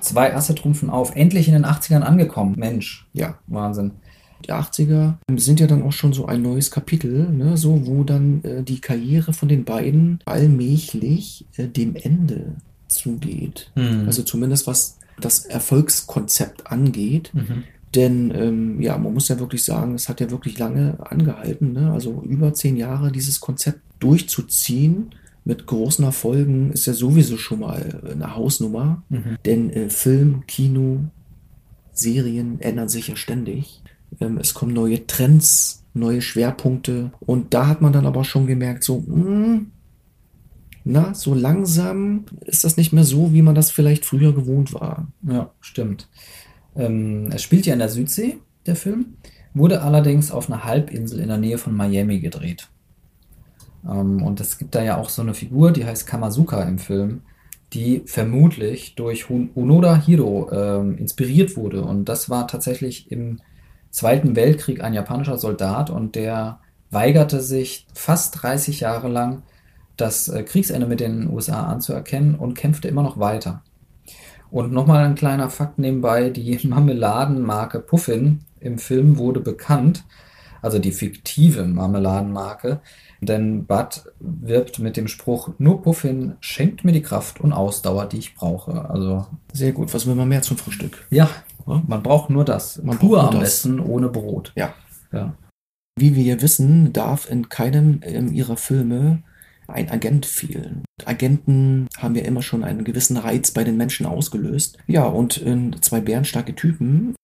Zwei Asse trumpfen auf. Endlich in den 80ern angekommen. Mensch. Ja, Wahnsinn. die 80er sind ja dann auch schon so ein neues Kapitel, ne? so wo dann äh, die Karriere von den beiden allmählich äh, dem Ende zugeht. Mhm. Also zumindest was das Erfolgskonzept angeht. Mhm. Denn ähm, ja, man muss ja wirklich sagen, es hat ja wirklich lange angehalten, ne? also über zehn Jahre dieses Konzept durchzuziehen mit großen Erfolgen ist ja sowieso schon mal eine Hausnummer. Mhm. Denn äh, Film, Kino, Serien ändern sich ja ständig. Ähm, es kommen neue Trends, neue Schwerpunkte. Und da hat man dann aber schon gemerkt, so, mh, na, so langsam ist das nicht mehr so, wie man das vielleicht früher gewohnt war. Ja, stimmt. Ähm, es spielt ja in der Südsee, der Film, wurde allerdings auf einer Halbinsel in der Nähe von Miami gedreht. Ähm, und es gibt da ja auch so eine Figur, die heißt Kamazuka im Film, die vermutlich durch Onoda Hiro ähm, inspiriert wurde. Und das war tatsächlich im Zweiten Weltkrieg ein japanischer Soldat und der weigerte sich fast 30 Jahre lang, das äh, Kriegsende mit den USA anzuerkennen und kämpfte immer noch weiter. Und nochmal ein kleiner Fakt nebenbei, die Marmeladenmarke Puffin im Film wurde bekannt, also die fiktive Marmeladenmarke, denn Bud wirbt mit dem Spruch, nur Puffin schenkt mir die Kraft und Ausdauer, die ich brauche. Also Sehr gut. Was will man mehr zum Frühstück? ja, man braucht nur das. Man Pur braucht nur am das. besten, ohne Brot. Ja. Ja. Wie wir wissen, darf in keinem ihrer Filme ein Agent fehlen. Agenten haben ja immer schon einen gewissen Reiz bei den Menschen ausgelöst. Ja, und in zwei bärenstarke Typen.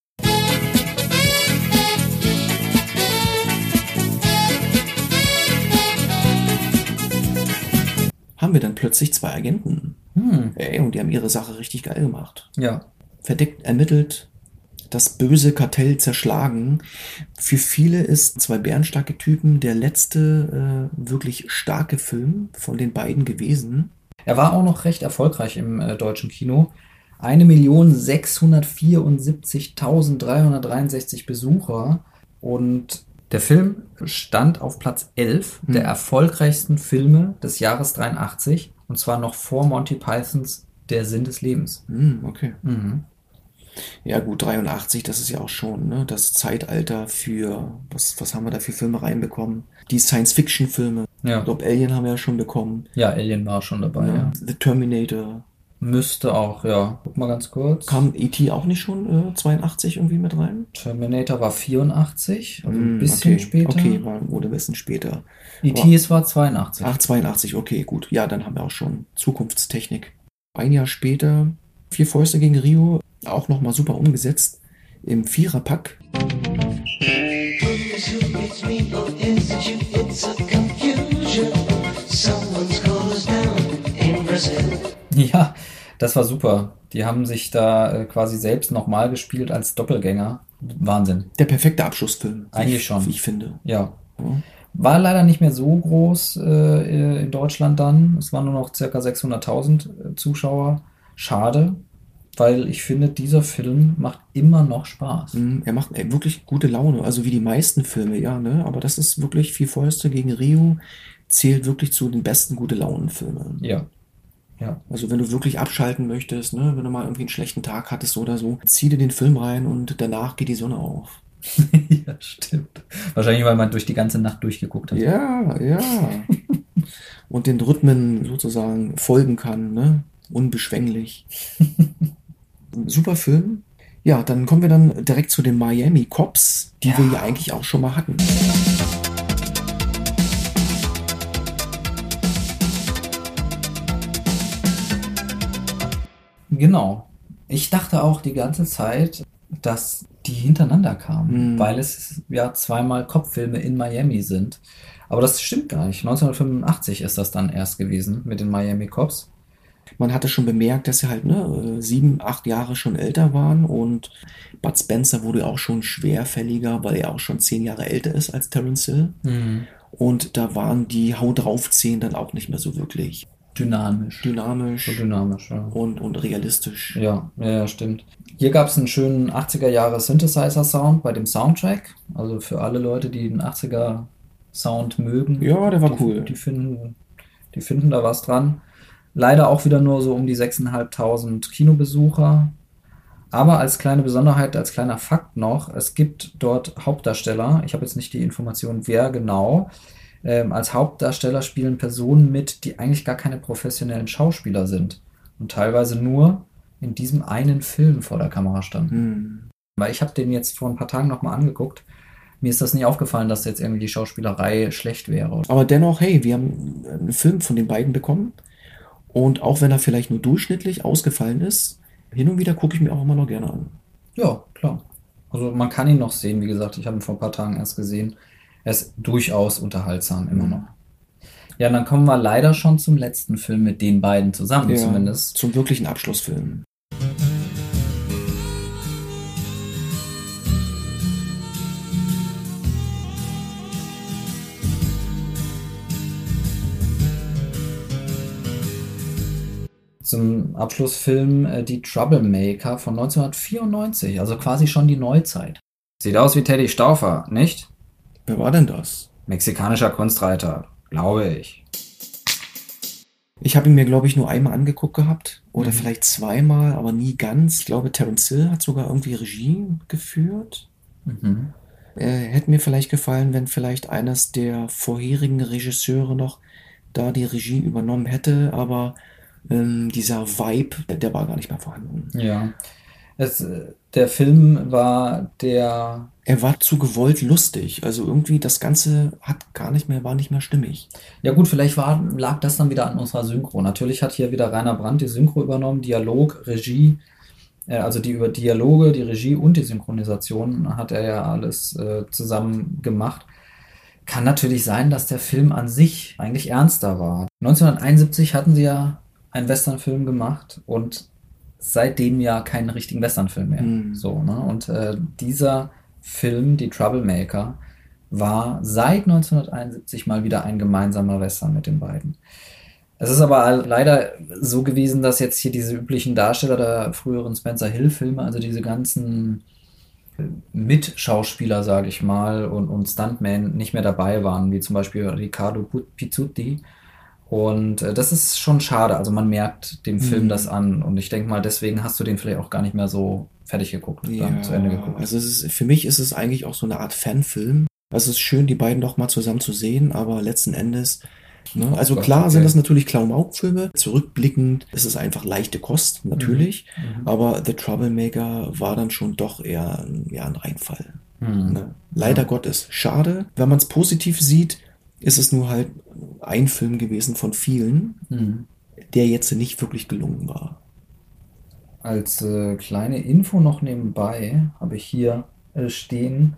Haben wir dann plötzlich zwei Agenten. Hm. Ey, und die haben ihre Sache richtig geil gemacht. Ja. verdeckt ermittelt, das böse Kartell zerschlagen. Für viele ist zwei bärenstarke Typen der letzte äh, wirklich starke Film von den beiden gewesen. Er war auch noch recht erfolgreich im äh, deutschen Kino. 1.674.363 Besucher und der Film stand auf Platz 11 der Hm. erfolgreichsten Filme des Jahres 83 und zwar noch vor Monty Pythons Der Sinn des Lebens. Hm, okay. Mhm. Ja gut, 83, das ist ja auch schon ne, das Zeitalter für, was, was haben wir da für Filme reinbekommen? Die Science-Fiction-Filme. Ja. Ich glaube, Alien haben wir ja schon bekommen. ja, Alien war schon dabei. ne? Ja. The Terminator. Müsste auch, ja. Guck mal ganz kurz. Kam E.T. auch nicht schon äh, 82 irgendwie mit rein? Terminator war 84, also ein Hm, bisschen okay. später. Okay, war, wurde ein bisschen später. E.T. es war 82. Ach, 82, okay, gut. Ja, dann haben wir auch schon Zukunftstechnik. Ein Jahr später, Vier Fäuste gegen Rio, auch nochmal super umgesetzt. Im Viererpack. Ja, das war super. Die haben sich da äh, quasi selbst nochmal gespielt als Doppelgänger. Wahnsinn. Der perfekte Abschlussfilm. Eigentlich ich, schon. Wie ich finde. Ja. War leider nicht mehr so groß äh, in Deutschland dann. Es waren nur noch circa 600.000 Zuschauer. Schade, weil ich finde, dieser Film macht immer noch Spaß. Mm, Er macht ey, wirklich gute Laune, also wie die meisten Filme, ja, ne? Aber das ist wirklich Vier Fäuste gegen Rio zählt wirklich zu den besten gute Launen-Filmen. Ja. Ja. Also wenn du wirklich abschalten möchtest, ne, wenn du mal irgendwie einen schlechten Tag hattest oder so, zieh dir den Film rein und danach geht die Sonne auf. ja, stimmt. Wahrscheinlich, weil man durch die ganze Nacht durchgeguckt hat. Ja, ja. und den Rhythmen sozusagen folgen kann, ne? Unbeschwänglich. Super Film. Ja, dann kommen wir dann direkt zu den Miami Cops, die ja. wir ja eigentlich auch schon mal hatten. Genau. Ich dachte auch die ganze Zeit, dass die hintereinander kamen, mhm. weil es ja zweimal Kopffilme in Miami sind. Aber das stimmt gar nicht. 1985 ist das dann erst gewesen mit den Miami Cops. Man hatte schon bemerkt, dass sie halt ne, äh, sieben, acht Jahre schon älter waren und Bud Spencer wurde auch schon schwerfälliger, weil er auch schon zehn Jahre älter ist als Terence Hill. Und da waren die Hau drauf Szenen dann auch nicht mehr so wirklich Dynamisch. dynamisch So dynamisch, ja. und, und realistisch. Ja, ja, ja, stimmt. Hier gab es einen schönen 80er Jahre Synthesizer-Sound bei dem Soundtrack. Also für alle Leute, die den 80er Sound mögen. Ja, der war die, cool. Die finden, die finden da was dran. Leider auch wieder nur so um die 6.500 Kinobesucher. Aber als kleine Besonderheit, als kleiner Fakt noch, es gibt dort Hauptdarsteller. Ich habe jetzt nicht die Information, wer genau. Ähm, als Hauptdarsteller spielen Personen mit, die eigentlich gar keine professionellen Schauspieler sind und teilweise nur in diesem einen Film vor der Kamera standen. Hm. Weil ich habe den jetzt vor ein paar Tagen nochmal angeguckt. Mir ist das nie aufgefallen, dass jetzt irgendwie die Schauspielerei schlecht wäre. Aber dennoch, hey, wir haben einen Film von den beiden bekommen. Und auch wenn er vielleicht nur durchschnittlich ausgefallen ist, hin und wieder gucke ich mir auch immer noch gerne an. Ja, klar. Also man kann ihn noch sehen, wie gesagt, ich habe ihn vor ein paar Tagen erst gesehen. Er ist durchaus unterhaltsam, immer noch. Ja, dann kommen wir leider schon zum letzten Film mit den beiden zusammen, Ja, zumindest. Zum wirklichen Abschlussfilm. Zum Abschlussfilm äh, Die Troublemaker von 1994, also quasi schon die Neuzeit. Sieht aus wie Teddy Stauffer, nicht? Wer war denn das? Mexikanischer Kunstreiter, glaube ich. Ich habe ihn mir, glaube ich, nur einmal angeguckt gehabt. Oder Mhm. vielleicht zweimal, aber nie ganz. Ich glaube, Terence Hill hat sogar irgendwie Regie geführt. Mhm. Äh, hätte mir vielleicht gefallen, wenn vielleicht eines der vorherigen Regisseure noch da die Regie übernommen hätte, aber ähm, dieser Vibe, der, war gar nicht mehr vorhanden. Ja. Es, äh, der Film war der, Er war zu gewollt lustig. Also irgendwie das Ganze hat gar nicht mehr, war nicht mehr stimmig. ja gut, vielleicht war, lag das dann wieder an unserer Synchro. Natürlich hat hier wieder Rainer Brandt die Synchro übernommen, Dialog, Regie, äh, also die über Dialoge, die Regie und die Synchronisation hat er ja alles äh, zusammen gemacht. Kann natürlich sein, dass der Film an sich eigentlich ernster war. 1971 hatten sie ja einen Westernfilm gemacht und seitdem ja keinen richtigen Westernfilm mehr. Mhm. So, ne? Und äh, dieser Film, die Troublemaker, war seit 1971 mal wieder ein gemeinsamer Western mit den beiden. Es ist aber leider so gewesen, dass jetzt hier diese üblichen Darsteller der früheren Spencer Hill-Filme, also diese ganzen äh, Mitschauspieler, sage ich mal, und, und Stuntmen nicht mehr dabei waren, wie zum Beispiel Riccardo Pizzuti. Und äh, das ist schon schade. Also man merkt dem Film Mhm. das an. Und ich denke mal, deswegen hast du den vielleicht auch gar nicht mehr so fertig geguckt, dann zu Ende geguckt. also es ist, für mich ist es eigentlich auch so eine Art Fanfilm. Also es ist schön, die beiden doch mal zusammen zu sehen, aber letzten Endes, ne, also Gott, klar okay. sind das natürlich Klamauk-Filme. Zurückblickend ist es einfach leichte Kost, natürlich. Mhm. Aber The Troublemaker war dann schon doch eher, ein- ja, ein Reinfall. Mhm. Ne? Leider Gottes. Schade. Wenn man es positiv sieht, ist es nur halt ein Film gewesen von vielen, Mhm. der jetzt nicht wirklich gelungen war. Als äh, kleine Info noch nebenbei habe ich hier äh, stehen,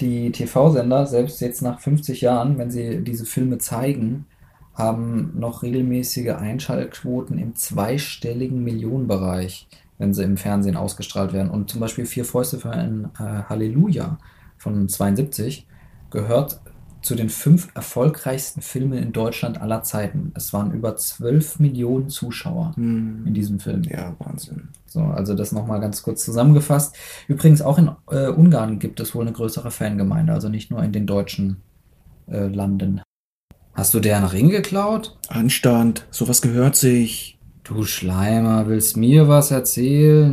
die TV-Sender, selbst jetzt nach 50 Jahren, wenn sie diese Filme zeigen, haben noch regelmäßige Einschaltquoten im zweistelligen Millionenbereich, wenn sie im Fernsehen ausgestrahlt werden. Und zum Beispiel Vier Fäuste für ein äh, Halleluja von 72 gehört zu den fünf erfolgreichsten Filmen in Deutschland aller Zeiten. Es waren über 12 Millionen Zuschauer in Hm. diesem Film. Ja, Wahnsinn. So, also das nochmal ganz kurz zusammengefasst. Übrigens auch in äh, Ungarn gibt es wohl eine größere Fangemeinde, also nicht nur in den deutschen äh, Landen. Hast du deren Ring geklaut? Anstand, sowas gehört sich. Du Schleimer, willst mir was erzählen?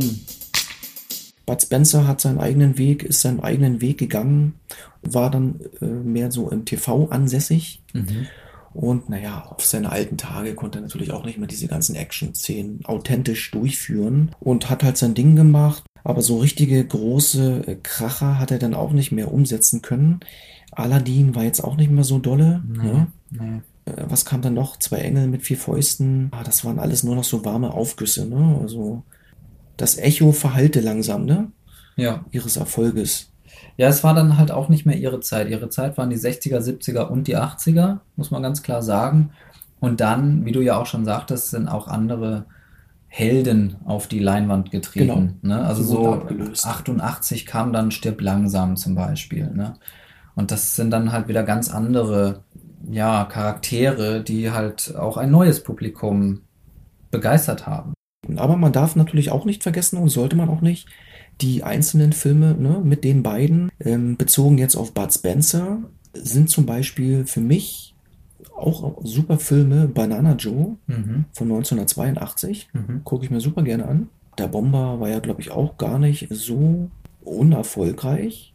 Bud Spencer hat seinen eigenen Weg, ist seinen eigenen Weg gegangen, war dann äh, mehr so im TV ansässig. Mhm. Und naja, auf seine alten Tage konnte er natürlich auch nicht mehr diese ganzen Action-Szenen authentisch durchführen und hat halt sein Ding gemacht. Aber so richtige große äh, Kracher hat er dann auch nicht mehr umsetzen können. Aladdin war jetzt auch nicht mehr so dolle. Ne? Nee. Äh, Was kam dann noch? Zwei Engel mit vier Fäusten. Ah, das waren alles nur noch so warme Aufgüsse. Ne? Also das Echo verhallte langsam, ne? Ja. Ihres Erfolges. Ja, es war dann halt auch nicht mehr ihre Zeit. Ihre Zeit waren die 60er, 70er und die 80er, muss man ganz klar sagen. Und dann, wie du ja auch schon sagtest, sind auch andere Helden auf die Leinwand getreten. Ne? Also so abgelöst. 88 kam dann Stirb langsam zum Beispiel. Ne? Und das sind dann halt wieder ganz andere ja, Charaktere, die halt auch ein neues Publikum begeistert haben. Aber man darf natürlich auch nicht vergessen und sollte man auch nicht, die einzelnen Filme ne, mit den beiden, ähm, bezogen jetzt auf Bud Spencer, sind zum Beispiel für mich auch super Filme Banana Joe Mhm. von 1982. Mhm. Gucke ich mir super gerne an. Der Bomber war ja, glaube ich, auch gar nicht so unerfolgreich.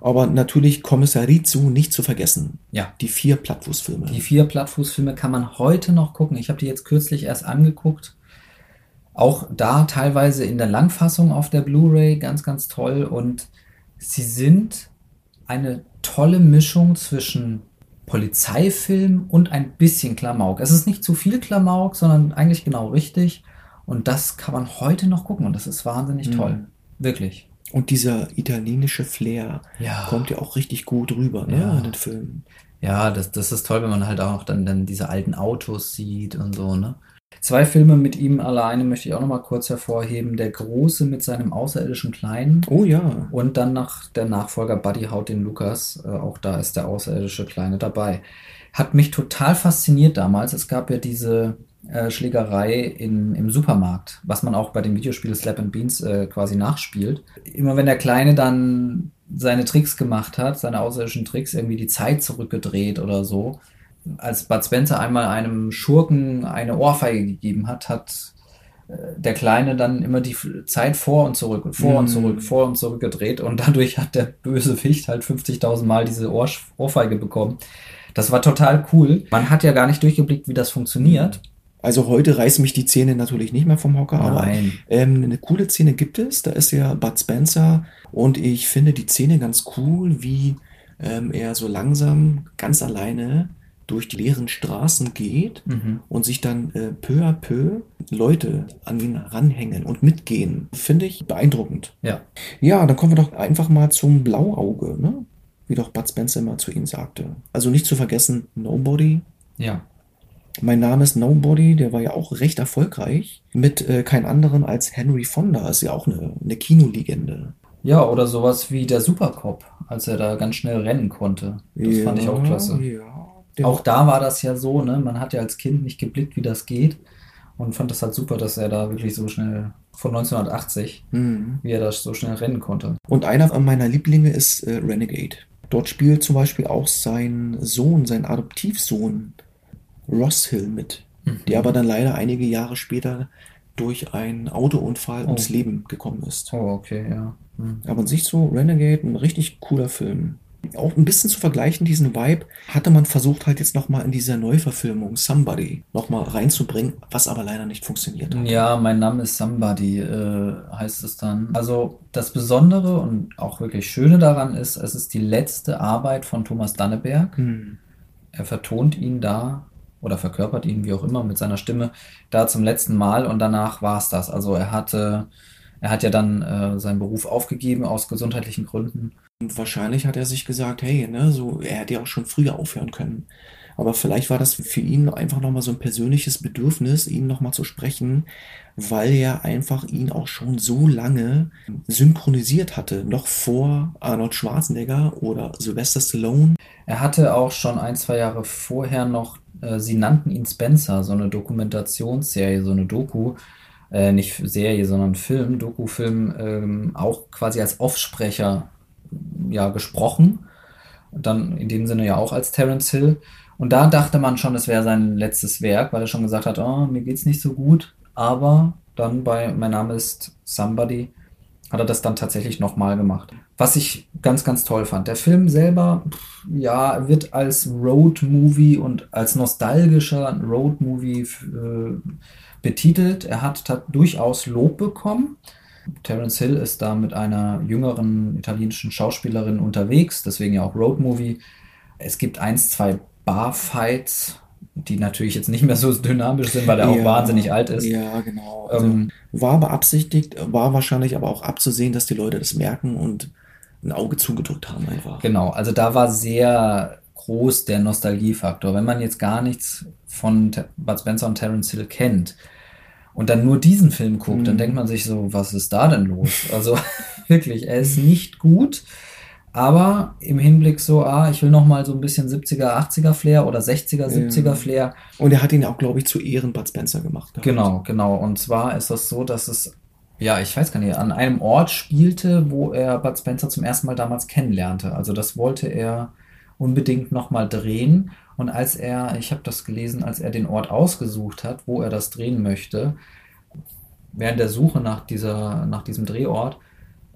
Aber natürlich Kommissar Rizu nicht zu vergessen. Ja. Die vier Plattfußfilme. Die vier Plattfußfilme kann man heute noch gucken. Ich habe die jetzt kürzlich erst angeguckt. Auch da teilweise in der Langfassung auf der Blu-ray, ganz, ganz toll. Und sie sind eine tolle Mischung zwischen Polizeifilm und ein bisschen Klamauk. Es ist nicht zu viel Klamauk, sondern eigentlich genau richtig. Und das kann man heute noch gucken und das ist wahnsinnig Mhm. toll. Wirklich. Und dieser italienische Flair Ja. kommt ja auch richtig gut rüber ne, Ja. in den Filmen. Ja, das, das ist toll, wenn man halt auch dann, dann diese alten Autos sieht und so, ne? Zwei Filme mit ihm alleine möchte ich auch noch mal kurz hervorheben. Der Große mit seinem außerirdischen Kleinen Oh ja. und dann nach der Nachfolger Buddy haut den Lukas. Äh, auch da ist der außerirdische Kleine dabei. Hat mich total fasziniert damals. Es gab ja diese äh, Schlägerei in, im Supermarkt, was man auch bei dem Videospiel Slap and Beans äh, quasi nachspielt. Immer wenn der Kleine dann seine Tricks gemacht hat, seine außerirdischen Tricks, irgendwie die Zeit zurückgedreht oder so, als Bud Spencer einmal einem Schurken eine Ohrfeige gegeben hat, hat äh, der Kleine dann immer die Zeit vor und zurück und vor und Mm. zurück, vor und zurück gedreht und dadurch hat der böse Wicht halt 50.000 Mal diese Ohr Ohrfeige bekommen. Das war total cool. Man hat ja gar nicht durchgeblickt, wie das funktioniert. Also heute reißen mich die Zähne natürlich nicht mehr vom Hocker, aber Nein. ähm, eine coole Szene gibt es. Da ist ja Bud Spencer und ich finde die Szene ganz cool, wie ähm, er so langsam ganz alleine durch die leeren Straßen geht Mhm. und sich dann äh, peu à peu Leute an ihn ranhängen und mitgehen. Finde ich beeindruckend. Ja. Ja, dann kommen wir doch einfach mal zum Blauauge, ne? Wie doch Bud Spencer immer zu ihm sagte. Also nicht zu vergessen, Nobody. Ja. Mein Name ist Nobody, der war ja auch recht erfolgreich. Mit äh, kein anderen als Henry Fonda, ist ja auch eine, eine Kinolegende. Ja, oder sowas wie der Supercop, als er da ganz schnell rennen konnte. Das fand ich auch klasse. Ja, der Auch da war das ja so, ne? Man hat ja als Kind nicht geblickt, wie das geht. Und fand das halt super, dass er da wirklich so schnell von 1980, Mhm. wie er da so schnell rennen konnte. Und einer meiner Lieblinge ist äh, Renegade. Dort spielt zum Beispiel auch sein Sohn, sein Adoptivsohn Ross Hill mit, der aber dann leider einige Jahre später durch einen Autounfall Oh. ums Leben gekommen ist. Oh, okay, ja. Hm. Aber an sich so Renegade, ein richtig cooler Film. Auch ein bisschen zu vergleichen, diesen Vibe, hatte man versucht halt jetzt nochmal in dieser Neuverfilmung Somebody nochmal reinzubringen, was aber leider nicht funktioniert hat. Ja, mein Name ist Somebody, äh, heißt es dann. Also das Besondere und auch wirklich Schöne daran ist, es ist die letzte Arbeit von Thomas Danneberg. Hm. Er vertont ihn da oder verkörpert ihn, wie auch immer, mit seiner Stimme da zum letzten Mal und danach war es das. Also er hatte, er hat ja dann äh, seinen Beruf aufgegeben aus gesundheitlichen Gründen. Und wahrscheinlich hat er sich gesagt, hey, ne, so, er hätte ja auch schon früher aufhören können. Aber vielleicht war das für ihn einfach nochmal so ein persönliches Bedürfnis, ihn nochmal zu sprechen, weil er einfach ihn auch schon so lange synchronisiert hatte, noch vor Arnold Schwarzenegger oder Sylvester Stallone. Er hatte auch schon ein, zwei Jahre vorher noch, äh, sie nannten ihn Spencer, so eine Dokumentationsserie, so eine Doku, äh, nicht Serie, sondern Film, Dokufilm, ähm, auch quasi als Offsprecher ja gesprochen. Dann in dem Sinne ja auch als Terence Hill. Und da dachte man schon, es wäre sein letztes Werk, weil er schon gesagt hat, oh, mir geht's nicht so gut. Aber dann bei Mein Name ist Somebody hat er das dann tatsächlich nochmal gemacht. Was ich ganz, ganz toll fand. Der Film selber, ja, wird als Road-Movie und als nostalgischer Road-Movie äh, betitelt. Er hat, hat durchaus Lob bekommen. Terence Hill ist da mit einer jüngeren italienischen Schauspielerin unterwegs, deswegen ja auch Road Movie. Es gibt eins, zwei Barfights, die natürlich jetzt nicht mehr so dynamisch sind, weil er auch Ja, wahnsinnig alt ist. Ja, genau. Also, Ähm, war beabsichtigt, war wahrscheinlich aber auch abzusehen, dass die Leute das merken und ein Auge zugedrückt haben einfach. Genau, also da war sehr groß der Nostalgiefaktor. Wenn man jetzt gar nichts von Bud Spencer und Terence Hill kennt und dann nur diesen Film guckt, dann Mhm. denkt man sich so, was ist da denn los? Also wirklich, er ist nicht gut, aber im Hinblick so, ah, ich will noch mal so ein bisschen 70er, 80er Flair oder 60er, 70er Flair. Und er hat ihn auch, glaube ich, zu Ehren Bud Spencer gemacht. gehabt. Genau, genau. Und zwar ist das so, dass es, ja, ich weiß gar nicht, an einem Ort spielte, wo er Bud Spencer zum ersten Mal damals kennenlernte. Also das wollte er unbedingt nochmal drehen. Und als er, ich habe das gelesen, als er den Ort ausgesucht hat, wo er das drehen möchte, während der Suche nach dieser, nach diesem Drehort,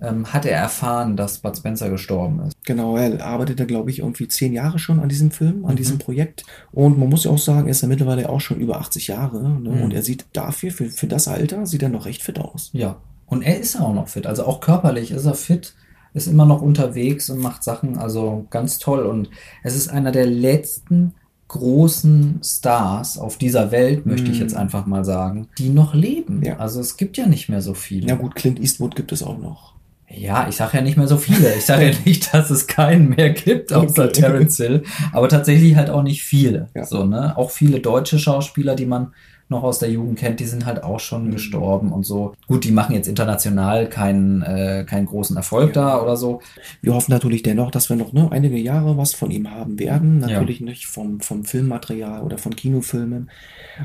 ähm, hat er erfahren, dass Bud Spencer gestorben ist. Genau, er arbeitete, glaube ich, irgendwie zehn Jahre schon an diesem Film, an Mhm. diesem Projekt. Und man muss ja auch sagen, er ist ja mittlerweile auch schon über 80 Jahre. Ne? Mhm. Und er sieht dafür, für, für das Alter, sieht er noch recht fit aus. Ja. Und er ist auch noch fit. Also auch körperlich ist er fit, ist immer noch unterwegs und macht Sachen. Also ganz toll. Und es ist einer der letzten großen Stars auf dieser Welt, möchte ich Mhm. jetzt einfach mal sagen, die noch leben. Ja. Also es gibt ja nicht mehr so viele. Ja gut, Clint Eastwood gibt es auch noch. Ja, ich sage ja nicht mehr so viele. Ich sage ja nicht, dass es keinen mehr gibt, außer Okay. Terence Hill. Aber tatsächlich halt auch nicht viele. Ja. So, ne? Auch viele deutsche Schauspieler, die man noch aus der Jugend kennt, die sind halt auch schon Mhm. gestorben und so. Gut, die machen jetzt international keinen, äh, keinen großen Erfolg da oder so. Wir hoffen natürlich dennoch, dass wir noch ne, einige Jahre was von ihm haben werden. Ja. Natürlich nicht vom, vom Filmmaterial oder von Kinofilmen,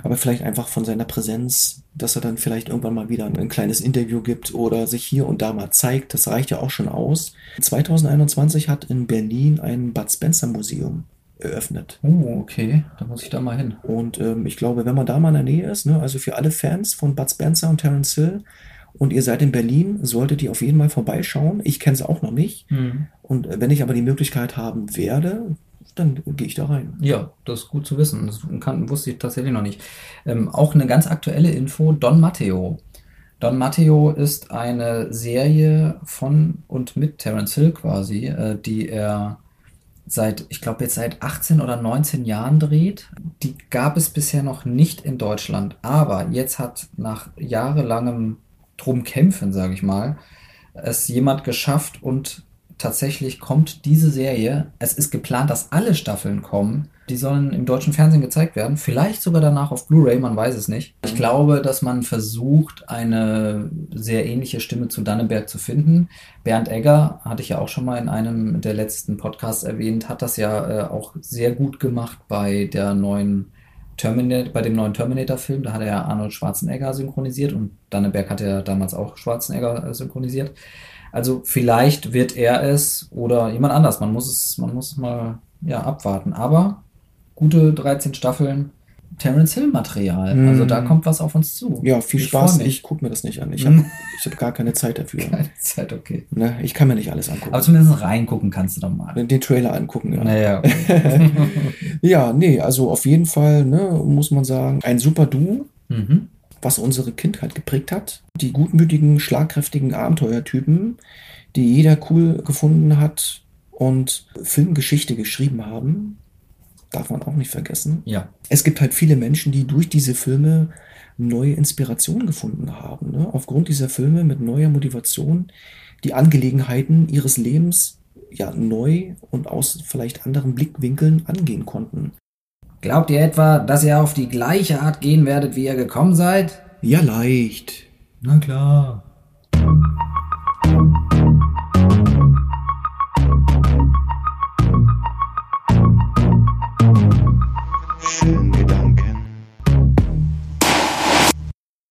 aber vielleicht einfach von seiner Präsenz, dass er dann vielleicht irgendwann mal wieder ein kleines Interview gibt oder sich hier und da mal zeigt. Das reicht ja auch schon aus. 2021 hat in Berlin ein Bud Spencer Museum eröffnet. Oh, okay. Da muss ich da mal hin. Und ähm, ich glaube, wenn man da mal in der Nähe ist, ne, also für alle Fans von Bud Spencer und Terence Hill und ihr seid in Berlin, solltet ihr auf jeden Fall vorbeischauen. Ich kenne es auch noch nicht. Und äh, wenn ich aber die Möglichkeit haben werde, dann gehe ich da rein. Ja, das ist gut zu wissen. Das kann, wusste ich tatsächlich noch nicht. Ähm, auch eine ganz aktuelle Info: Don Matteo. Don Matteo ist eine Serie von und mit Terence Hill quasi, äh, die er seit, ich glaube jetzt seit 18 oder 19 Jahren dreht. Die gab es bisher noch nicht in Deutschland, aber jetzt hat nach jahrelangem drum kämpfen, sage ich mal, es jemand geschafft und tatsächlich kommt diese Serie, es ist geplant, dass alle Staffeln kommen, die sollen im deutschen Fernsehen gezeigt werden, vielleicht sogar danach auf Blu-ray, man weiß es nicht. Ich glaube, dass man versucht, eine sehr ähnliche Stimme zu Danneberg zu finden. Bernd Egger, hatte ich ja auch schon mal in einem der letzten Podcasts erwähnt, hat das ja äh, auch sehr gut gemacht bei der neuen Terminator, bei dem neuen Terminator-Film, da hat er Arnold Schwarzenegger synchronisiert und Danneberg hat ja damals auch Schwarzenegger äh, synchronisiert. Also vielleicht wird er es oder jemand anders. Man muss es, man muss es mal ja, abwarten. Aber gute 13 Staffeln Terence Hill Material. Mm. Also da kommt was auf uns zu. Ja, viel Ich Spaß. Ich gucke mir das nicht an. Ich habe hab gar keine Zeit dafür. Keine Zeit, okay. Ne? Ich kann mir nicht alles angucken. Aber zumindest reingucken kannst du doch mal. Den Trailer angucken, ja. Naja, okay. Ja, nee, also auf jeden Fall, ne, muss man sagen, ein super Duo, mhm. Was unsere Kindheit geprägt hat. Die gutmütigen, schlagkräftigen Abenteuertypen, die jeder cool gefunden hat und Filmgeschichte geschrieben haben, darf man auch nicht vergessen. Ja. Es gibt halt viele Menschen, die durch diese Filme neue Inspiration gefunden haben. Ne? Aufgrund dieser Filme mit neuer Motivation die Angelegenheiten ihres Lebens ja neu und aus vielleicht anderen Blickwinkeln angehen konnten. Glaubt ihr etwa, dass ihr auf die gleiche Art gehen werdet, wie ihr gekommen seid? Ja, leicht. Na klar.